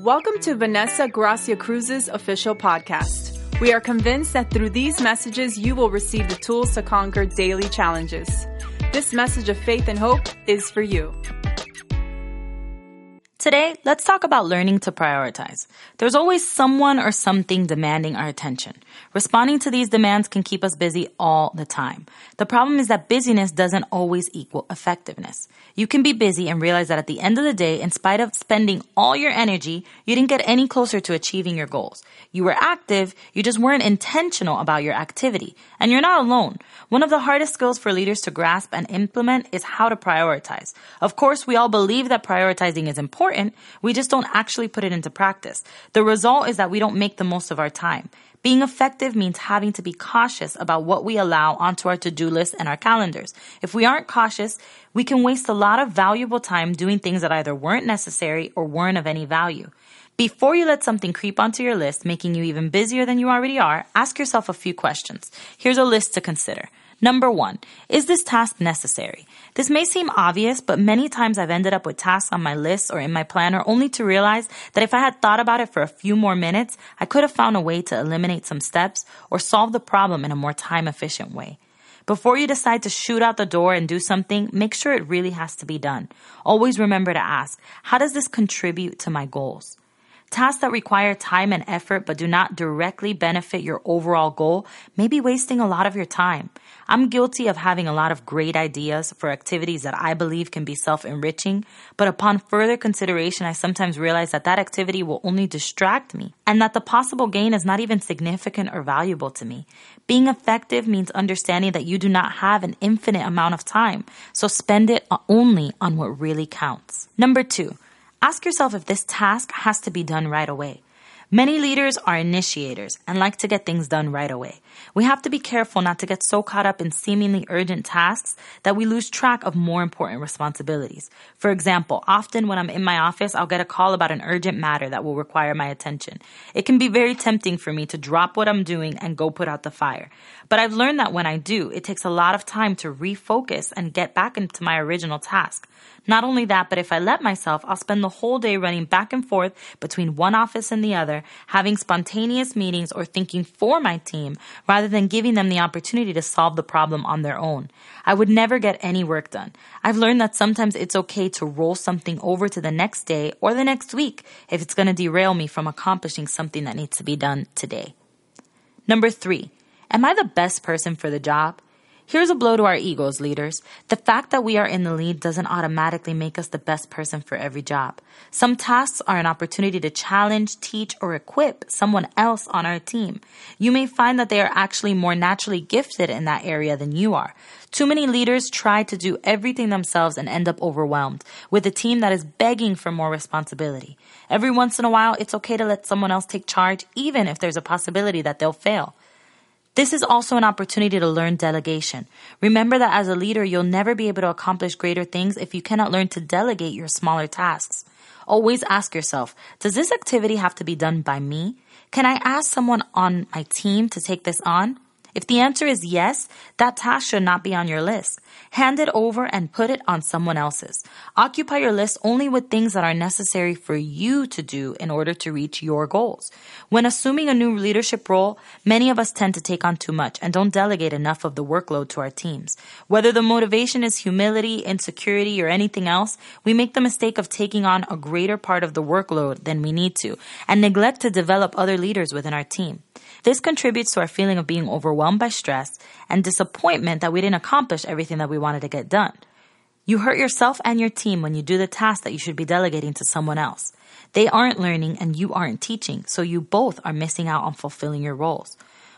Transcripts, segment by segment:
Welcome to Vanessa Gracia Cruz's official podcast. We are convinced that through these messages, you will receive the tools to conquer daily challenges. This message of faith and hope is for you. Today, let's talk about learning to prioritize. There's always someone or something demanding our attention. Responding to these demands can keep us busy all the time. The problem is that busyness doesn't always equal effectiveness. You can be busy and realize that at the end of the day, in spite of spending all your energy, you didn't get any closer to achieving your goals. You were active, you just weren't intentional about your activity. And you're not alone. One of the hardest skills for leaders to grasp and implement is how to prioritize. Of course, we all believe that prioritizing is important important, we just don't actually put it into practice. The result is that we don't make the most of our time. Being effective means having to be cautious about what we allow onto our to-do list and our calendars. If we aren't cautious, we can waste a lot of valuable time doing things that either weren't necessary or weren't of any value. Before you let something creep onto your list, making you even busier than you already are, ask yourself a few questions. Here's a list to consider. Number one, is this task necessary? This may seem obvious, but many times I've ended up with tasks on my list or in my planner only to realize that if I had thought about it for a few more minutes, I could have found a way to eliminate some steps or solve the problem in a more time efficient way. Before you decide to shoot out the door and do something, make sure it really has to be done. Always remember to ask, how does this contribute to my goals? Tasks that require time and effort but do not directly benefit your overall goal may be wasting a lot of your time. I'm guilty of having a lot of great ideas for activities that I believe can be self-enriching, but upon further consideration, I sometimes realize that that activity will only distract me and that the possible gain is not even significant or valuable to me. Being effective means understanding that you do not have an infinite amount of time, so spend it only on what really counts. Number two, Ask yourself if this task has to be done right away. Many leaders are initiators and like to get things done right away. We have to be careful not to get so caught up in seemingly urgent tasks that we lose track of more important responsibilities. For example, often when I'm in my office, I'll get a call about an urgent matter that will require my attention. It can be very tempting for me to drop what I'm doing and go put out the fire. But I've learned that when I do, it takes a lot of time to refocus and get back into my original task. Not only that, but if I let myself, I'll spend the whole day running back and forth between one office and the other, having spontaneous meetings or thinking for my team rather than giving them the opportunity to solve the problem on their own. I would never get any work done. I've learned that sometimes it's okay to roll something over to the next day or the next week if it's going to derail me from accomplishing something that needs to be done today. Number three, am I the best person for the job? Here's a blow to our egos, leaders. The fact that we are in the lead doesn't automatically make us the best person for every job. Some tasks are an opportunity to challenge, teach, or equip someone else on our team. You may find that they are actually more naturally gifted in that area than you are. Too many leaders try to do everything themselves and end up overwhelmed with a team that is begging for more responsibility. Every once in a while, it's okay to let someone else take charge, even if there's a possibility that they'll fail. This is also an opportunity to learn delegation. Remember that as a leader, you'll never be able to accomplish greater things if you cannot learn to delegate your smaller tasks. Always ask yourself, does this activity have to be done by me? Can I ask someone on my team to take this on? If the answer is yes, that task should not be on your list. Hand it over and put it on someone else's. Occupy your list only with things that are necessary for you to do in order to reach your goals. When assuming a new leadership role, many of us tend to take on too much and don't delegate enough of the workload to our teams. Whether the motivation is humility, insecurity, or anything else, we make the mistake of taking on a greater part of the workload than we need to and neglect to develop other leaders within our team. This contributes to our feeling of being overwhelmed by stress and disappointment that we didn't accomplish everything that we wanted to get done. You hurt yourself and your team when you do the task that you should be delegating to someone else. They aren't learning and you aren't teaching, so you both are missing out on fulfilling your roles.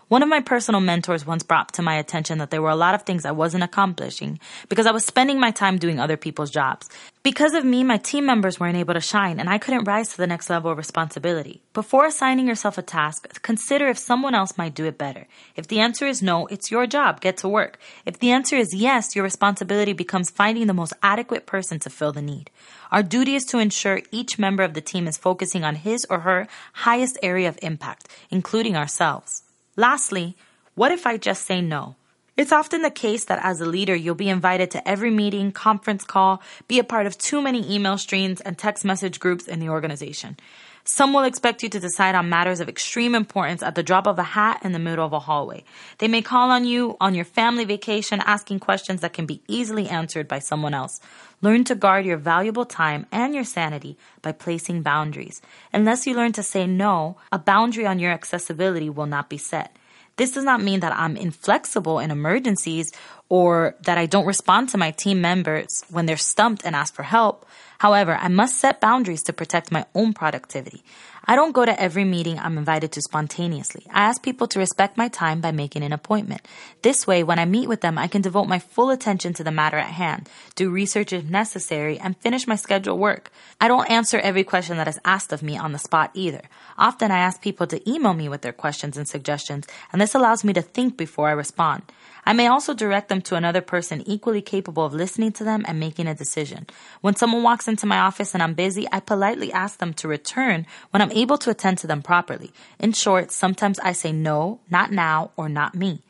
One of my personal mentors once brought to my attention that there were a lot of things I wasn't accomplishing because I was spending my time doing other people's jobs. Because of me, my team members weren't able to shine and I couldn't rise to the next level of responsibility. Before assigning yourself a task, consider if someone else might do it better. If the answer is no, it's your job, get to work. If the answer is yes, your responsibility becomes finding the most adequate person to fill the need. Our duty is to ensure each member of the team is focusing on his or her highest area of impact, including ourselves. Lastly, what if I just say no? It's often the case that as a leader, you'll be invited to every meeting, conference call, be a part of too many email streams and text message groups in the organization. Some will expect you to decide on matters of extreme importance at the drop of a hat in the middle of a hallway. They may call on you on your family vacation asking questions that can be easily answered by someone else. Learn to guard your valuable time and your sanity by placing boundaries. Unless you learn to say no, a boundary on your accessibility will not be set. This does not mean that I'm inflexible in emergencies or that I don't respond to my team members when they're stumped and ask for help. However, I must set boundaries to protect my own productivity. I don't go to every meeting I'm invited to spontaneously. I ask people to respect my time by making an appointment. This way, when I meet with them, I can devote my full attention to the matter at hand, do research if necessary, and finish my scheduled work. I don't answer every question that is asked of me on the spot either. Often I ask people to email me with their questions and suggestions, and this allows me to think before I respond. I may also direct them to another person equally capable of listening to them and making a decision. When someone walks into my office and I'm busy, I politely ask them to return when I'm able to attend to them properly. In short, sometimes I say no, not now, or not me.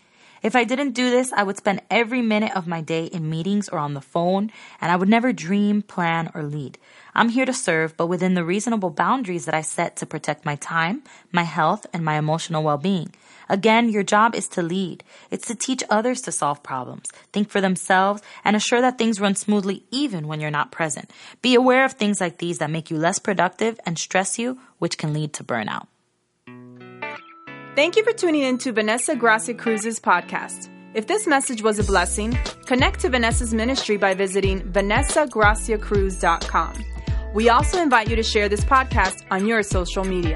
If I didn't do this, I would spend every minute of my day in meetings or on the phone, and I would never dream, plan, or lead. I'm here to serve, but within the reasonable boundaries that I set to protect my time, my health, and my emotional well-being. Again, your job is to lead. It's to teach others to solve problems, think for themselves, and assure that things run smoothly even when you're not present. Be aware of things like these that make you less productive and stress you, which can lead to burnout. Thank you for tuning in to Vanessa Gracia Cruz's podcast. If this message was a blessing, connect to Vanessa's ministry by visiting vanessagraciacruz.com. We also invite you to share this podcast on your social media.